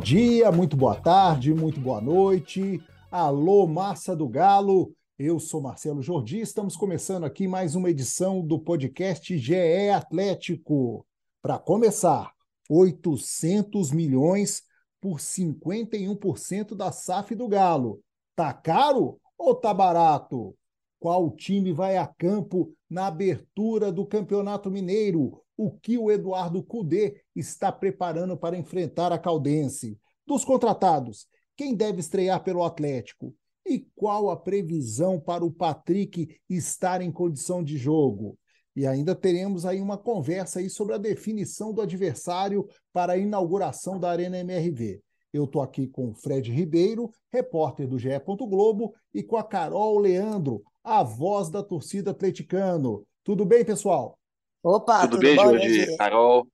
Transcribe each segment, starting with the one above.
Dia, muito boa tarde, muito boa noite. Alô, massa do Galo. Eu sou Marcelo Jordi. Estamos começando aqui mais uma edição do podcast GE Atlético. Para começar, 800 milhões por 51% da SAF do Galo. Tá caro ou tá barato? Qual time vai a campo na abertura do Campeonato Mineiro? O que o Eduardo Cudê está preparando para enfrentar a Caldense. Dos contratados, quem deve estrear pelo Atlético? E qual a previsão para o Patrick estar em condição de jogo? E ainda teremos aí uma conversa aí sobre a definição do adversário para a inauguração da Arena MRV. Eu estou aqui com o Fred Ribeiro, repórter do GE. Globo, e com a Carol Leandro, a voz da torcida atleticano. Tudo bem, pessoal? Opa, tudo, tudo bem, Jordi? Carol?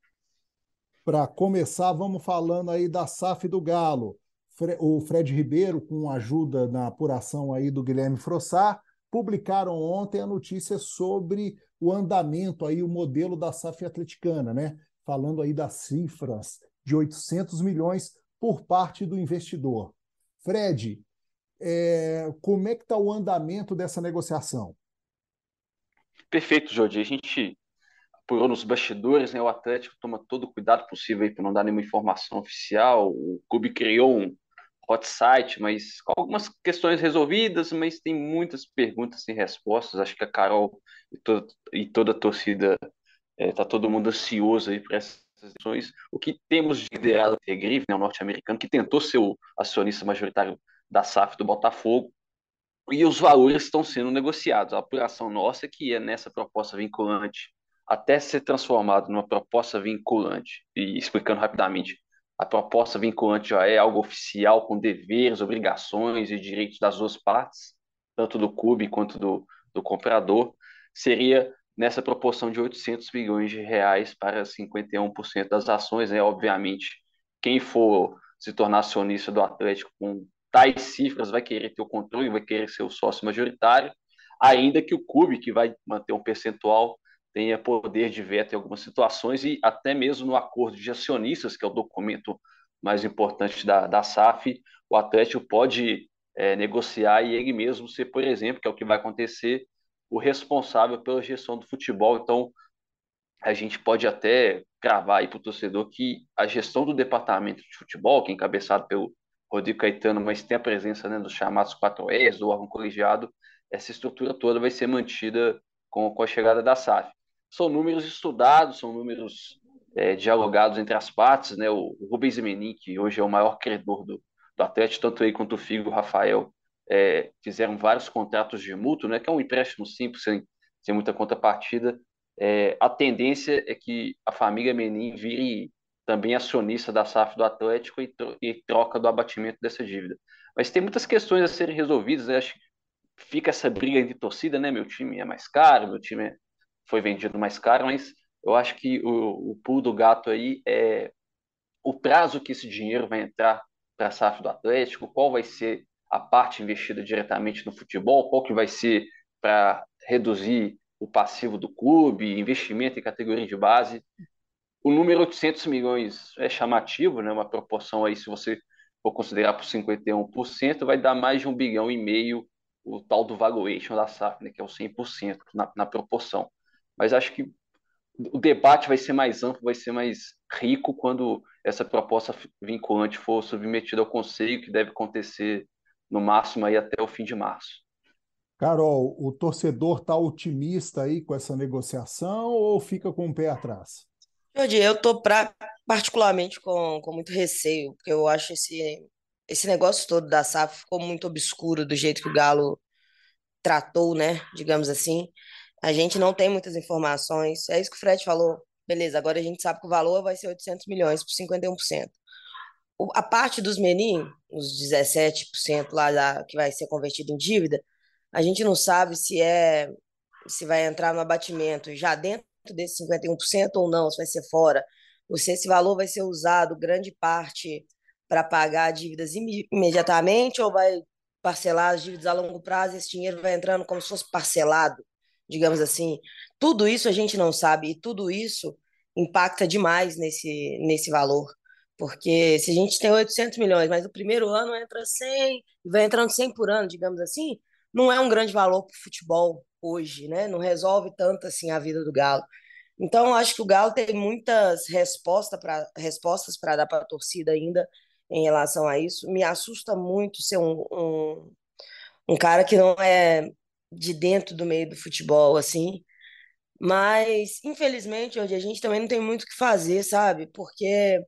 Para começar, vamos falando aí da SAF do Galo. O Fred Ribeiro, com ajuda na apuração aí do Guilherme Frossar, publicaram ontem a notícia sobre o andamento aí, o modelo da SAF atleticana, né? Falando aí das cifras de 800 milhões por parte do investidor. Fred, é, como é que está o andamento dessa negociação? Perfeito, Jordi. A gente por nos bastidores, né, o Atlético toma todo o cuidado possível para não dar nenhuma informação oficial. O clube criou um hot site, mas com algumas questões resolvidas, mas tem muitas perguntas sem respostas. Acho que a Carol e, to e toda a torcida está é, todo mundo ansioso aí para essas eleições. O que temos de liderado é né, o norte-americano, que tentou ser o acionista majoritário da SAF do Botafogo, e os valores estão sendo negociados. A apuração nossa é que é nessa proposta vinculante até ser transformado numa proposta vinculante, e explicando rapidamente, a proposta vinculante já é algo oficial com deveres, obrigações e direitos das duas partes, tanto do clube quanto do, do comprador, seria nessa proporção de 800 milhões de reais para 51% das ações, né? Obviamente, quem for se tornar acionista do Atlético com tais cifras vai querer ter o controle, vai querer ser o sócio majoritário, ainda que o clube, que vai manter um percentual, tenha poder de veto em algumas situações e até mesmo no acordo de acionistas, que é o documento mais importante da, da SAF, o Atlético pode é, negociar e ele mesmo ser, por exemplo, que é o que vai acontecer, o responsável pela gestão do futebol. Então, a gente pode até cravar aí para o torcedor que a gestão do departamento de futebol, que é encabeçado pelo Rodrigo Caetano, mas tem a presença né, dos chamados 4Es, do órgão colegiado, essa estrutura toda vai ser mantida com, com a chegada da SAF são números estudados, são números é, dialogados entre as partes, né? O, o Rubens Menin, que hoje é o maior credor do, do Atlético, tanto ele quanto o Figo, o Rafael, é, fizeram vários contratos de mútuo, né? Que é um empréstimo simples, sem, sem muita contrapartida. É, a tendência é que a família Menin vire também acionista da SAF do Atlético e, tro e troca do abatimento dessa dívida. Mas tem muitas questões a serem resolvidas, né? Acho que fica essa briga entre torcida, né? Meu time é mais caro, meu time é foi vendido mais caro, mas eu acho que o, o pulo do gato aí é o prazo que esse dinheiro vai entrar para a SAF do Atlético, qual vai ser a parte investida diretamente no futebol, qual que vai ser para reduzir o passivo do clube, investimento em categoria de base. O número 800 milhões é chamativo, né? uma proporção aí, se você for considerar por 51%, vai dar mais de um bilhão e meio o tal do valuation da SAF, né? que é o 100% na, na proporção mas acho que o debate vai ser mais amplo, vai ser mais rico quando essa proposta vinculante for submetida ao Conselho, que deve acontecer no máximo aí até o fim de março. Carol, o torcedor está otimista aí com essa negociação ou fica com o pé atrás? Jordi, eu estou particularmente com, com muito receio, porque eu acho esse, esse negócio todo da SAF ficou muito obscuro do jeito que o Galo tratou, né? Digamos assim. A gente não tem muitas informações. É isso que o Fred falou. Beleza, agora a gente sabe que o valor vai ser 800 milhões por 51%. a parte dos menin, os 17% lá da, que vai ser convertido em dívida, a gente não sabe se é se vai entrar no abatimento já dentro desses 51% ou não, se vai ser fora, ou se esse valor vai ser usado grande parte para pagar dívidas imediatamente ou vai parcelar as dívidas a longo prazo, esse dinheiro vai entrando como se fosse parcelado, digamos assim. Tudo isso a gente não sabe e tudo isso impacta demais nesse, nesse valor. Porque se a gente tem 800 milhões, mas o primeiro ano entra 100, vai entrando 100 por ano, digamos assim, não é um grande valor para o futebol hoje, né? Não resolve tanto assim a vida do Galo. Então, acho que o Galo tem muitas resposta pra, respostas para dar para a torcida ainda em relação a isso. Me assusta muito ser um, um, um cara que não é de dentro do meio do futebol, assim. Mas, infelizmente, hoje a gente também não tem muito o que fazer, sabe? Porque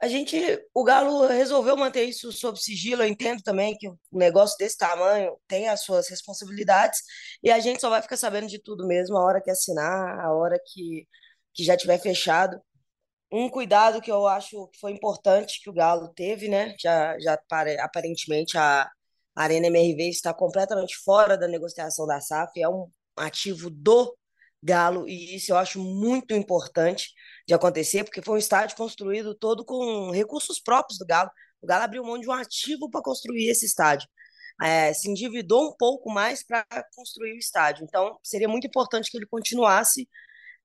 a gente, o Galo resolveu manter isso sob sigilo. Eu entendo também que um negócio desse tamanho tem as suas responsabilidades e a gente só vai ficar sabendo de tudo mesmo a hora que assinar, a hora que, que já tiver fechado. Um cuidado que eu acho que foi importante que o Galo teve, né? Já, já aparentemente a Arena MRV está completamente fora da negociação da SAF, é um ativo do Galo, e isso eu acho muito importante de acontecer, porque foi um estádio construído todo com recursos próprios do Galo. O Galo abriu mão de um ativo para construir esse estádio. É, se endividou um pouco mais para construir o estádio. Então, seria muito importante que ele continuasse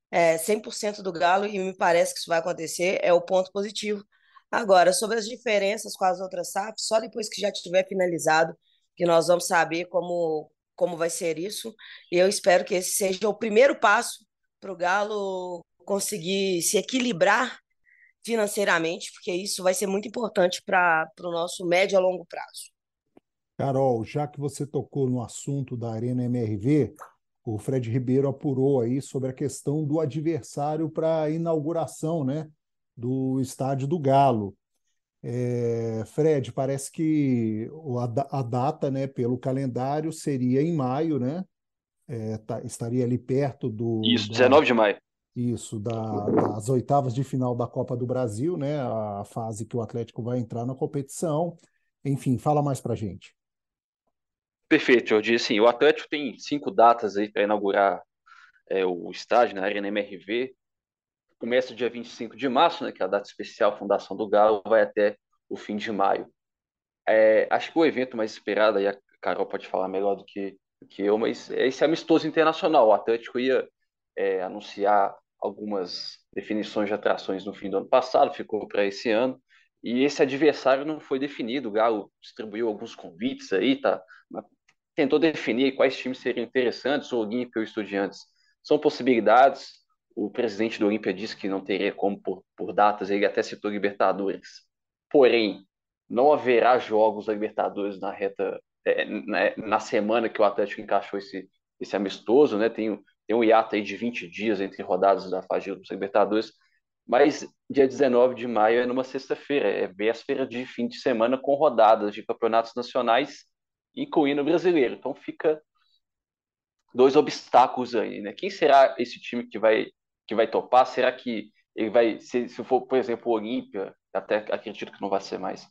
é, 100% do Galo, e me parece que isso vai acontecer, é o ponto positivo. Agora, sobre as diferenças com as outras SAFs, só depois que já tiver finalizado, que nós vamos saber como, como vai ser isso. E eu espero que esse seja o primeiro passo para o Galo conseguir se equilibrar financeiramente, porque isso vai ser muito importante para o nosso médio a longo prazo. Carol, já que você tocou no assunto da Arena MRV, o Fred Ribeiro apurou aí sobre a questão do adversário para a inauguração né, do Estádio do Galo. É, Fred, parece que a, a, data, né, pelo calendário, seria em maio, né? É, tá, estaria ali perto do. Isso, da, 19 de maio. Isso, da, das oitavas de final da Copa do Brasil, né? A fase que o Atlético vai entrar na competição. Enfim, fala mais pra gente. Perfeito, Jordi. Assim, o Atlético tem cinco datas aí para inaugurar é, o estádio na Arena MRV. Começa dia 25 de março, né, que é a data especial Fundação do Galo, vai até o fim de maio. É, acho que o evento mais esperado, aí a Carol pode falar melhor do que, do que eu, mas é esse amistoso internacional. O Atlético ia é, anunciar algumas definições de atrações no fim do ano passado, ficou para esse ano. E esse adversário não foi definido. O Galo distribuiu alguns convites aí, tá tentou definir quais times seriam interessantes, o Olímpia ou Estudiantes. São possibilidades. O presidente do Olímpia disse que não teria como por, por datas, ele até citou Libertadores. Porém, não haverá jogos da Libertadores na reta é, na, na, semana que o Atlético encaixou esse, esse amistoso, né? Tem, tem um hiato aí de 20 dias entre rodadas da fase de Libertadores, mas dia 19 de maio é numa sexta-feira, é véspera de fim de semana com rodadas de campeonatos nacionais incluindo o brasileiro. Então fica dois obstáculos aí, né? Quem será esse time que vai que vai topar? Será que ele vai se, se for, por exemplo, o Olímpia, até acredito que não vai ser mais.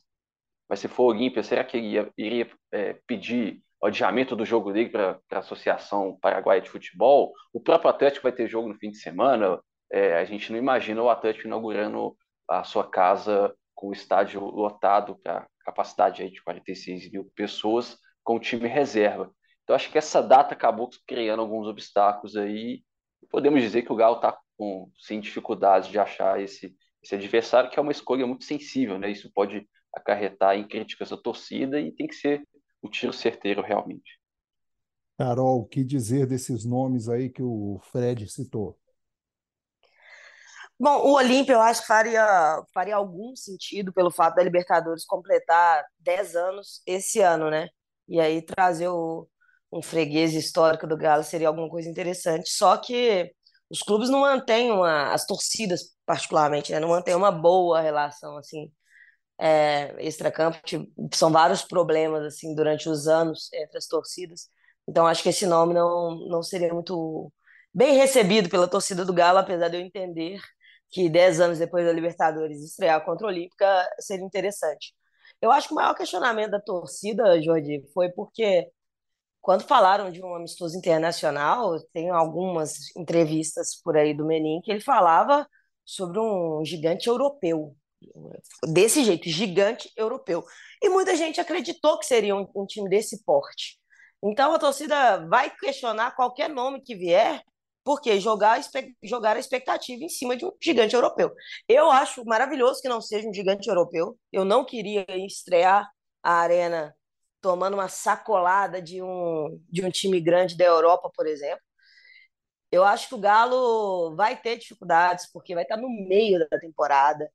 Mas se for o Olímpia, será que ele ia, iria é, pedir o adiamento do jogo dele para a Associação Paraguaia de Futebol? O próprio Atlético vai ter jogo no fim de semana. É, a gente não imagina o Atlético inaugurando a sua casa com o estádio lotado para capacidade aí de 46 mil pessoas com o time reserva. Então acho que essa data acabou criando alguns obstáculos aí. Podemos dizer que o Galo está com sem dificuldades de achar esse, esse adversário, que é uma escolha muito sensível, né? Isso pode acarretar em críticas da torcida e tem que ser um tiro certeiro realmente. Carol, o que dizer desses nomes aí que o Fred citou? Bom, o Olímpia eu acho que faria, faria algum sentido pelo fato da Libertadores completar 10 anos esse ano, né? E aí trazer o, um freguês histórico do Galo seria alguma coisa interessante. Só que os clubes não mantêm uma, as torcidas particularmente, né, não mantêm uma boa relação assim é, extracampo. São vários problemas assim durante os anos entre as torcidas. Então acho que esse nome não, não seria muito bem recebido pela torcida do Galo, apesar de eu entender que 10 anos depois da Libertadores estrear contra o Olímpica seria interessante. Eu acho que o maior questionamento da torcida, Jordi, foi porque quando falaram de um amistoso internacional, tem algumas entrevistas por aí do Menin que ele falava sobre um gigante europeu. Desse jeito, gigante europeu. E muita gente acreditou que seria um, um time desse porte. Então a torcida vai questionar qualquer nome que vier, porque jogar, jogar a expectativa em cima de um gigante europeu. Eu acho maravilhoso que não seja um gigante europeu. Eu não queria estrear a arena tomando uma sacolada de um, de um time grande da Europa, por exemplo. Eu acho que o Galo vai ter dificuldades, porque vai estar no meio da temporada.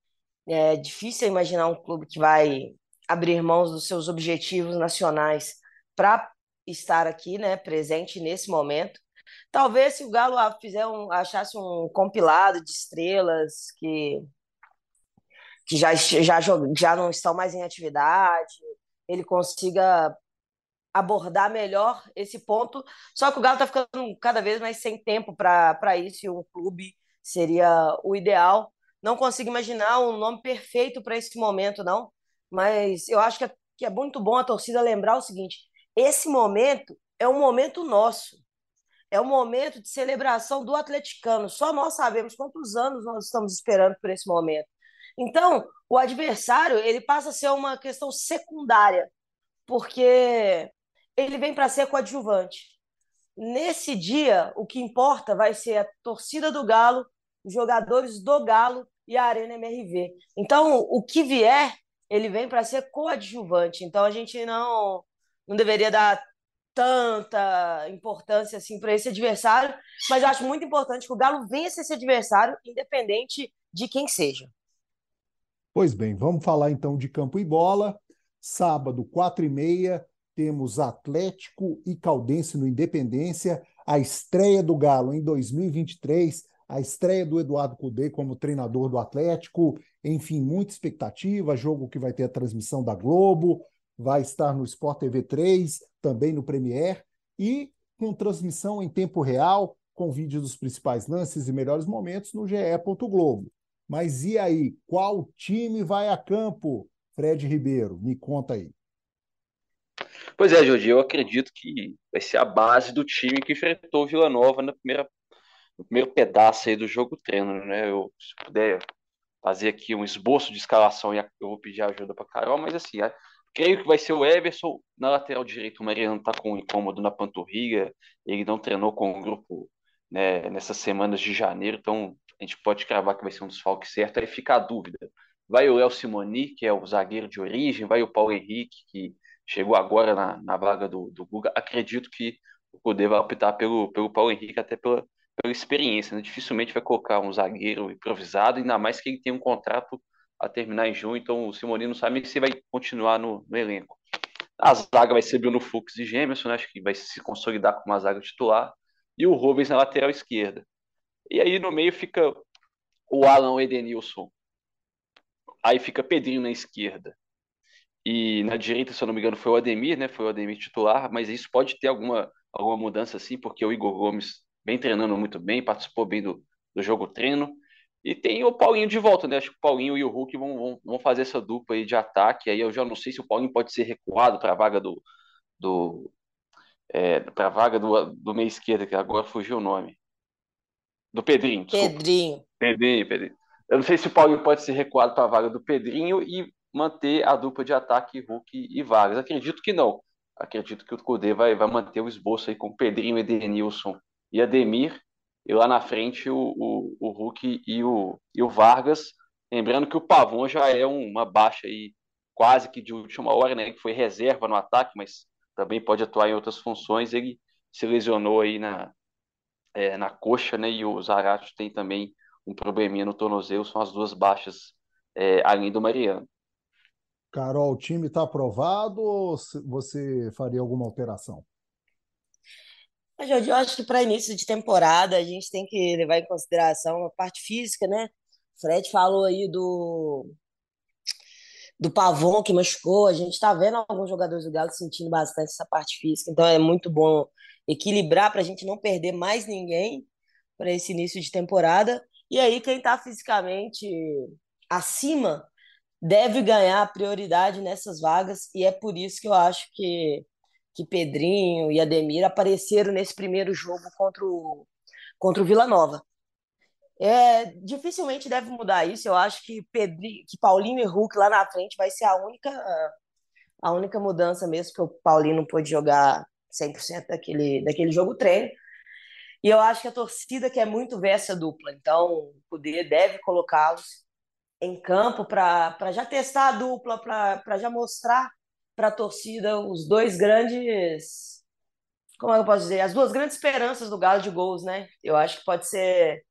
É difícil imaginar um clube que vai abrir mãos dos seus objetivos nacionais para estar aqui, né, presente nesse momento. Talvez se o Galo fizer um, achasse um compilado de estrelas que que já, já, já não estão mais em atividade, ele consiga abordar melhor esse ponto. Só que o Galo está ficando cada vez mais sem tempo para isso e um clube seria o ideal. Não consigo imaginar um nome perfeito para esse momento, não. Mas eu acho que é, que é muito bom a torcida lembrar o seguinte: esse momento é um momento nosso. É um momento de celebração do atleticano. Só nós sabemos quantos anos nós estamos esperando por esse momento. Então, o adversário ele passa a ser uma questão secundária, porque ele vem para ser coadjuvante. Nesse dia, o que importa vai ser a torcida do Galo, os jogadores do Galo e a Arena MRV. Então, o que vier, ele vem para ser coadjuvante. Então, a gente não, não deveria dar tanta importância assim para esse adversário, mas eu acho muito importante que o Galo vença esse adversário, independente de quem seja. Pois bem, vamos falar então de campo e bola. Sábado, quatro e meia, temos Atlético e Caldense no Independência, a estreia do Galo em 2023, a estreia do Eduardo Cudê como treinador do Atlético, enfim, muita expectativa, jogo que vai ter a transmissão da Globo, vai estar no Sport TV 3, também no Premier, e com transmissão em tempo real, com vídeos dos principais lances e melhores momentos no GE. Globo. Mas e aí, qual time vai a campo? Fred Ribeiro, me conta aí. Pois é, Jordi, eu acredito que vai ser a base do time que enfrentou o Vila Nova na primeira, no primeiro pedaço aí do jogo treino, né? Eu, se puder fazer aqui um esboço de escalação, eu vou pedir ajuda para Carol, mas assim, creio que vai ser o Everson na lateral direita. O Mariano está com um incômodo na panturrilha, ele não treinou com o grupo né, nessas semanas de janeiro, então a gente pode cravar que vai ser um desfalque certo. Aí fica a dúvida: vai o Léo Simoni, que é o zagueiro de origem, vai o Paulo Henrique, que chegou agora na, na vaga do, do Guga. Acredito que o Cudê vai optar pelo, pelo Paulo Henrique, até pela, pela experiência. Né? Dificilmente vai colocar um zagueiro improvisado, ainda mais que ele tem um contrato a terminar em junho, então o Simoni não sabe se vai continuar no, no elenco. A zaga vai ser Bruno Fux e Gêmeos, né? acho que vai se consolidar com uma zaga titular, e o Rubens na lateral esquerda. E aí no meio fica o Alan Edenilson. Aí fica Pedrinho na esquerda. E na direita, se eu não me engano, foi o Ademir, né? Foi o Ademir titular, mas isso pode ter alguma, alguma mudança assim, porque o Igor Gomes vem treinando muito bem, participou bem do, do jogo treino. E tem o Paulinho de volta, né? Acho que o Paulinho e o Hulk vão, vão, vão fazer essa dupla aí de ataque. Aí eu já não sei se o Paulinho pode ser recuado para a vaga do. do é, para a vaga do, do meio esquerda, que agora fugiu o nome. Do Pedrinho. Desculpa. Pedrinho. Pedrinho, Pedrinho. Eu não sei se o Paulinho pode ser recuado para a vaga do Pedrinho e manter a dupla de ataque Hulk e Vargas. Acredito que não. Acredito que o Cudê vai, vai manter o esboço aí com Pedrinho, Edenilson e Ademir. E lá na frente o, o, o Hulk e o, e o Vargas. Lembrando que o Pavon já é uma baixa aí quase que de última hora, né? Que foi reserva no ataque, mas também pode atuar em outras funções. Ele se lesionou aí na, é, na coxa, né? E o Zarate tem também um probleminha no tornozelo, são as duas baixas é, além do Mariano. Carol, o time está aprovado ou você faria alguma alteração? Eu acho que para início de temporada a gente tem que levar em consideração a parte física, né? O Fred falou aí do do Pavon que machucou, a gente está vendo alguns jogadores do Galo sentindo bastante essa parte física, então é muito bom equilibrar para a gente não perder mais ninguém para esse início de temporada. E aí, quem está fisicamente acima deve ganhar prioridade nessas vagas, e é por isso que eu acho que, que Pedrinho e Ademir apareceram nesse primeiro jogo contra o, contra o Vila Nova. É, dificilmente deve mudar isso. Eu acho que, Pedri, que Paulinho e Hulk lá na frente vai ser a única a única mudança mesmo, que o Paulinho não pôde jogar 100% daquele, daquele jogo treino. E eu acho que a torcida quer muito ver essa dupla. Então, o Poder deve colocá-los em campo para já testar a dupla, para já mostrar para a torcida os dois grandes. Como é que eu posso dizer? As duas grandes esperanças do Galo de gols, né? Eu acho que pode ser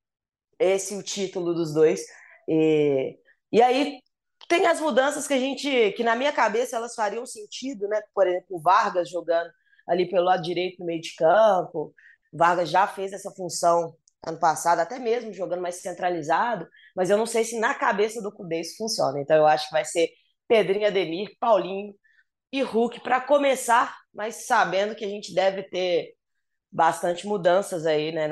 esse o título dos dois. E, e aí tem as mudanças que a gente, que na minha cabeça elas fariam sentido, né? Por exemplo, o Vargas jogando ali pelo lado direito no meio de campo. Vargas já fez essa função ano passado, até mesmo jogando mais centralizado, mas eu não sei se na cabeça do Cudê isso funciona. Então eu acho que vai ser Pedrinho Ademir, Paulinho e Hulk para começar, mas sabendo que a gente deve ter bastante mudanças aí, né,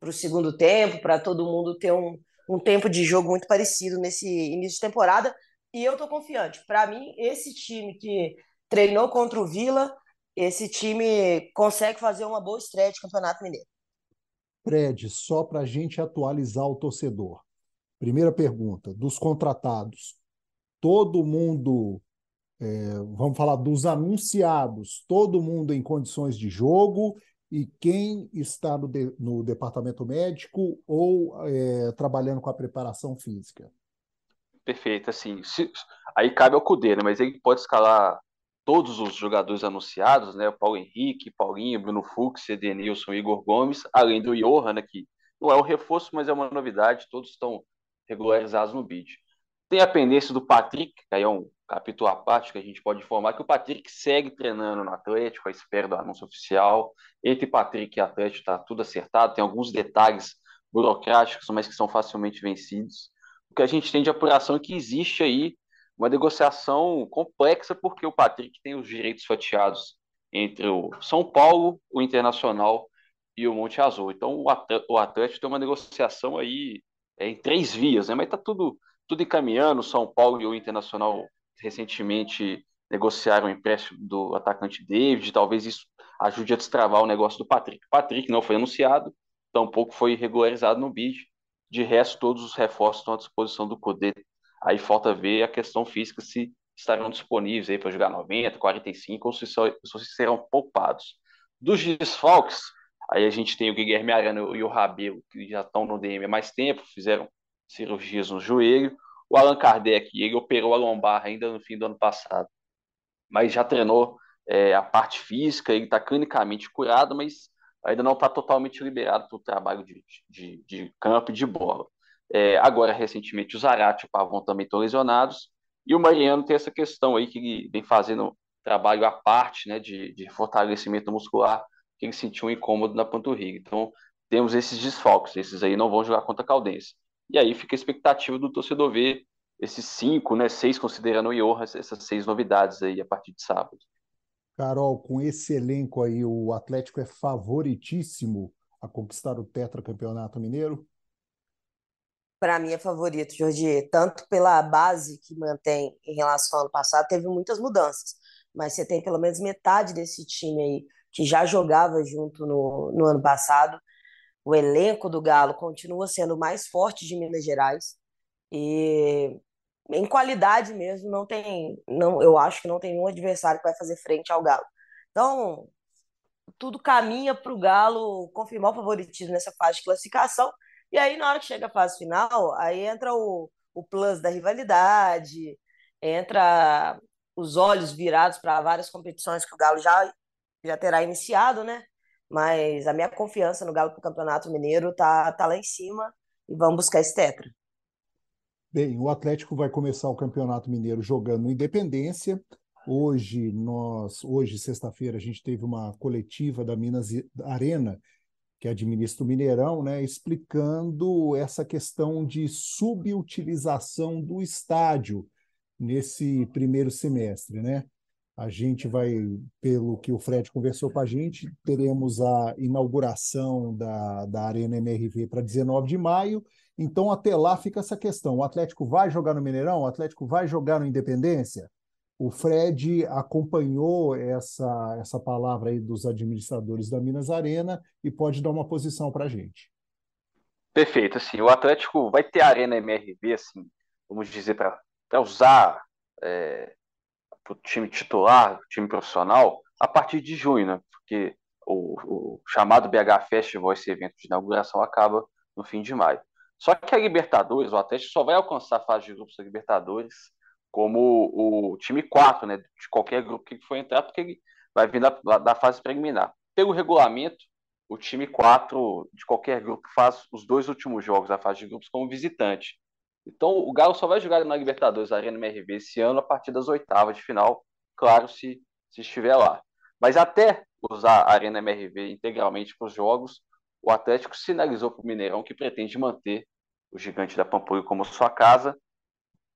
para o segundo tempo, para todo mundo ter um, um tempo de jogo muito parecido nesse início de temporada. E eu tô confiante. Para mim, esse time que treinou contra o Vila, esse time consegue fazer uma boa estreia de Campeonato Mineiro. Fred, só para a gente atualizar o torcedor. Primeira pergunta: dos contratados, todo mundo, é, vamos falar dos anunciados, todo mundo em condições de jogo e quem está no, de, no departamento médico ou é, trabalhando com a preparação física? Perfeito, assim, se, aí cabe ao Cudê, né, mas ele pode escalar todos os jogadores anunciados, né, Paulo Henrique, Paulinho, Bruno Fux, Edenilson, Igor Gomes, além do Johan, né, que não é um reforço, mas é uma novidade, todos estão regularizados no bid. Tem a pendência do Patrick, que aí é um capítulo à parte que a gente pode informar que o Patrick segue treinando no Atlético, à espera do anúncio oficial. Entre Patrick e Atlético está tudo acertado, tem alguns detalhes burocráticos, mas que são facilmente vencidos. O que a gente tem de apuração é que existe aí uma negociação complexa, porque o Patrick tem os direitos fatiados entre o São Paulo, o Internacional e o Monte Azul. Então o Atlético tem uma negociação aí é, em três vias, né? mas está tudo, tudo encaminhando. O São Paulo e o Internacional recentemente negociaram o empréstimo do atacante David, talvez isso ajude a destravar o negócio do Patrick. Patrick não foi anunciado, tampouco foi regularizado no bid. De resto, todos os reforços estão à disposição do Codê Aí falta ver a questão física se estarão disponíveis aí para jogar 90, 45 ou se, só, se serão poupados. Dos desfalques, aí a gente tem o Guilherme Arana e o Rabelo, que já estão no DM há mais tempo, fizeram cirurgias no joelho. O Allan Kardec, ele operou a lombar ainda no fim do ano passado, mas já treinou é, a parte física, ele está clinicamente curado, mas ainda não está totalmente liberado para o trabalho de, de, de campo e de bola. É, agora, recentemente, o Zarate e o Pavon também estão lesionados. E o Mariano tem essa questão aí que vem fazendo trabalho à parte né, de, de fortalecimento muscular, que ele sentiu um incômodo na panturrilha. Então, temos esses desfalques. Esses aí não vão jogar contra a Caldense. E aí fica a expectativa do torcedor ver esses cinco, né, seis, considerando o Johan, essas seis novidades aí a partir de sábado. Carol, com esse elenco aí, o Atlético é favoritíssimo a conquistar o tetracampeonato mineiro? Para mim é favorito, Jordi, tanto pela base que mantém em relação ao ano passado, teve muitas mudanças, mas você tem pelo menos metade desse time aí que já jogava junto no, no ano passado. O elenco do Galo continua sendo o mais forte de Minas Gerais e em qualidade mesmo não tem, não, eu acho que não tem um adversário que vai fazer frente ao Galo. Então, tudo caminha para o Galo confirmar o favoritismo nessa fase de classificação e aí, na hora que chega a fase final, aí entra o, o plus da rivalidade, entra os olhos virados para várias competições que o Galo já, já terá iniciado, né? Mas a minha confiança no Galo para o Campeonato Mineiro tá, tá lá em cima e vamos buscar esse tetra. Bem, o Atlético vai começar o Campeonato Mineiro jogando Independência. Hoje, nós, hoje, sexta-feira, a gente teve uma coletiva da Minas Arena que administra o Mineirão, né, explicando essa questão de subutilização do estádio nesse primeiro semestre, né? A gente vai, pelo que o Fred conversou com a gente, teremos a inauguração da, da Arena MRV para 19 de maio Então, até lá fica essa questão: o Atlético vai jogar no Mineirão? O Atlético vai jogar no Independência? O Fred acompanhou essa, essa palavra aí dos administradores da Minas Arena e pode dar uma posição para a gente. Perfeito, assim, o Atlético vai ter a Arena MRV, assim, vamos dizer, para usar é, para o time titular, time profissional, a partir de junho, né? Porque o, o, chamado BH Festival, esse evento de inauguração, acaba no fim de maio. Só que a Libertadores, o Atlético só vai alcançar a fase de grupos da Libertadores como o time 4, né? De qualquer grupo que for entrar, porque ele vai vir da, da fase preliminar. Pelo regulamento, o time 4 de qualquer grupo faz os dois últimos jogos da fase de grupos como visitante. Então, o Galo só vai jogar na Libertadores Arena MRV esse ano a partir das oitavas de final, claro, se, se estiver lá. Mas até usar a Arena MRV integralmente para os jogos, o Atlético sinalizou para o Mineirão que pretende manter o Gigante da Pampulha como sua casa,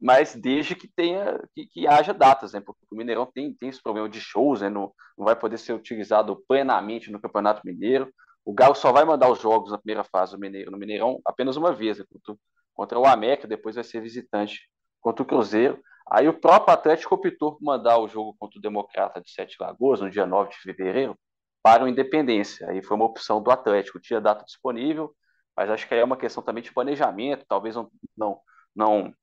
mas desde que tenha que, que, haja datas, né? Porque o Mineirão tem, tem esse problema de shows, né? Não, não vai poder ser utilizado plenamente no Campeonato Mineiro. O Galo só vai mandar os jogos na primeira fase do Mineiro, no Mineirão apenas uma vez, né? contra o América, depois vai ser visitante contra o Cruzeiro. Aí o próprio Atlético optou por mandar o jogo contra o Democrata de Sete Lagoas, no dia 9 de fevereiro, para o Independência. Aí foi uma opção do Atlético, tinha data disponível, mas acho que aí é uma questão também de planejamento, talvez não, não, não,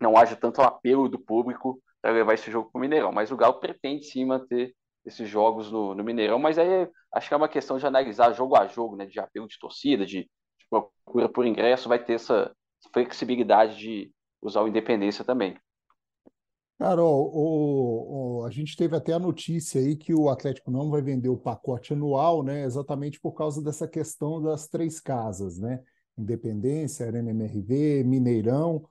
não haja tanto apelo do público para levar esse jogo para o Mineirão. Mas o Galo pretende sim manter esses jogos no, no, Mineirão, mas aí acho que é uma questão de analisar jogo a jogo, né, de apelo de torcida, de, de procura por ingresso, vai ter essa, flexibilidade de usar o Independência também. Carol, o, o, a gente teve até a notícia aí que o Atlético não vai vender o pacote anual, né? Exatamente por causa dessa questão das três casas, né? Independência, Arena MRV, Mineirão,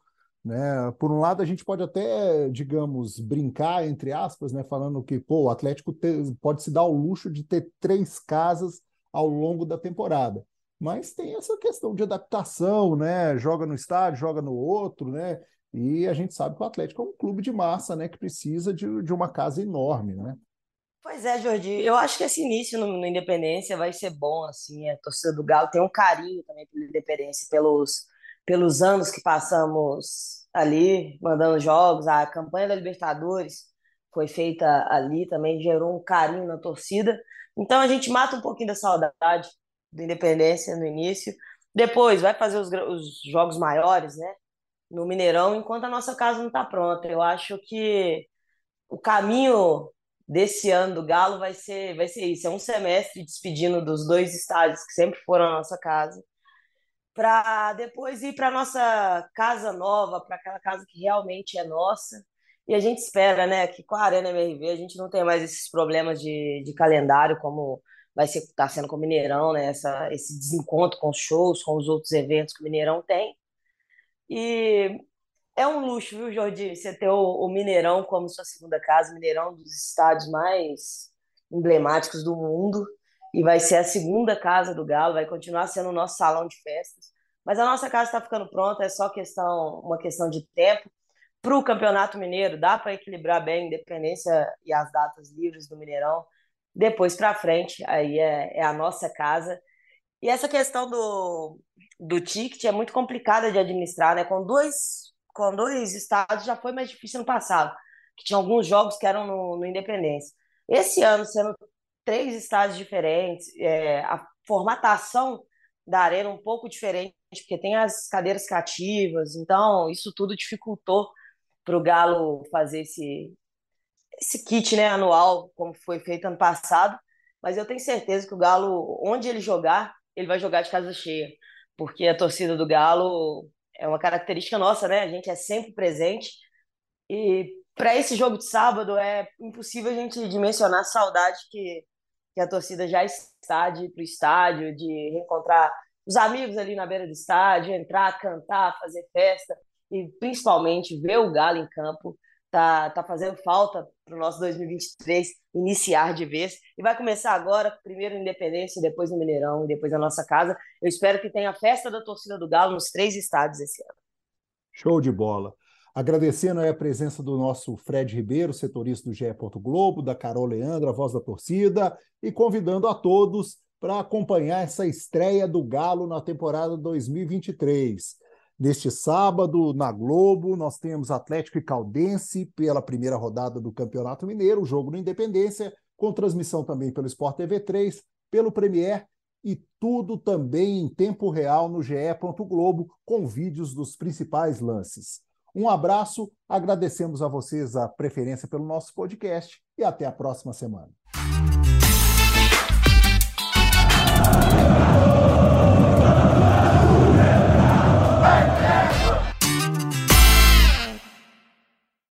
né? Por um lado, a gente pode até, digamos, brincar, entre aspas, né? Falando que, pô, o Atlético te, pode se dar o luxo de ter três casas ao longo da temporada mas tem essa questão de adaptação, né? Joga no estádio, joga no outro, né? E a gente sabe que o Atlético é um clube de massa, né? Que precisa de, de uma casa enorme, né? Pois é, Jordi. Eu acho que esse início no, no, Independência vai ser bom, assim. A torcida do Galo tem um carinho também pela Independência, pelos, pelos anos que passamos ali, mandando jogos. A campanha da Libertadores foi feita ali, também gerou um carinho na torcida. Então a gente mata um pouquinho da saudade do Independência no início. Depois vai fazer os, os jogos maiores, né? No Mineirão, enquanto a nossa casa não está pronta. Eu acho que o caminho desse ano do Galo vai ser, vai ser isso. É um semestre despedindo dos dois estádios que sempre foram a nossa casa, para depois ir para nossa casa nova, para aquela casa que realmente é nossa. E a gente espera, né, que com a Arena MRV a gente não tem mais esses problemas de, de calendário como vai ser tá sendo com o Mineirão, né? Essa, esse desencontro com os shows, com os outros eventos que o Mineirão tem. E é um luxo, viu, Jordi? Você ter o, o Mineirão como sua segunda casa, Mineirão é dos estádios mais emblemáticos do mundo e vai ser a segunda casa do Galo, vai continuar sendo o nosso salão de festas. Mas a nossa casa está ficando pronta, é só questão, uma questão de tempo. Para o Campeonato Mineiro, dá para equilibrar bem a independência e as datas livres do Mineirão. Depois para frente, aí é, é, a nossa casa. E essa questão do, do ticket é muito complicada de administrar, né? Com dois, com dois estados já foi mais difícil no passado, que tinha alguns jogos que eram no, no Independência. Esse ano, sendo três estados diferentes, é, a formatação da arena um pouco diferente, porque tem as cadeiras cativas, então isso tudo dificultou para o Galo fazer esse, esse kit né, anual, como foi feito ano passado, mas eu tenho certeza que o Galo, onde ele jogar, ele vai jogar de casa cheia, porque a torcida do Galo é uma característica nossa, né? A gente é sempre presente. E para esse jogo de sábado é impossível a gente dimensionar a saudade que, que a torcida já está de ir para o estádio, de reencontrar os amigos ali na beira do estádio, entrar, cantar, fazer festa e principalmente ver o Galo em campo tá, tá fazendo falta para o nosso 2023 iniciar de vez. E vai começar agora, primeiro Independência, depois no Mineirão e depois na nossa casa. Eu espero que tenha a festa da torcida do Galo nos três estádios esse ano. Show de bola. Agradecendo a presença do nosso Fred Ribeiro, setorista do GE. Globo, da Carol Leandro, a voz da torcida, e convidando a todos para acompanhar essa estreia do Galo na temporada 2023. Neste sábado, na Globo, nós temos Atlético e Caldense pela primeira rodada do Campeonato Mineiro, jogo no Independência, com transmissão também pelo Sport TV 3, pelo Premier e tudo também em tempo real no GE. Globo, com vídeos dos principais lances. Um abraço, agradecemos a vocês a preferência pelo nosso podcast e até a próxima semana.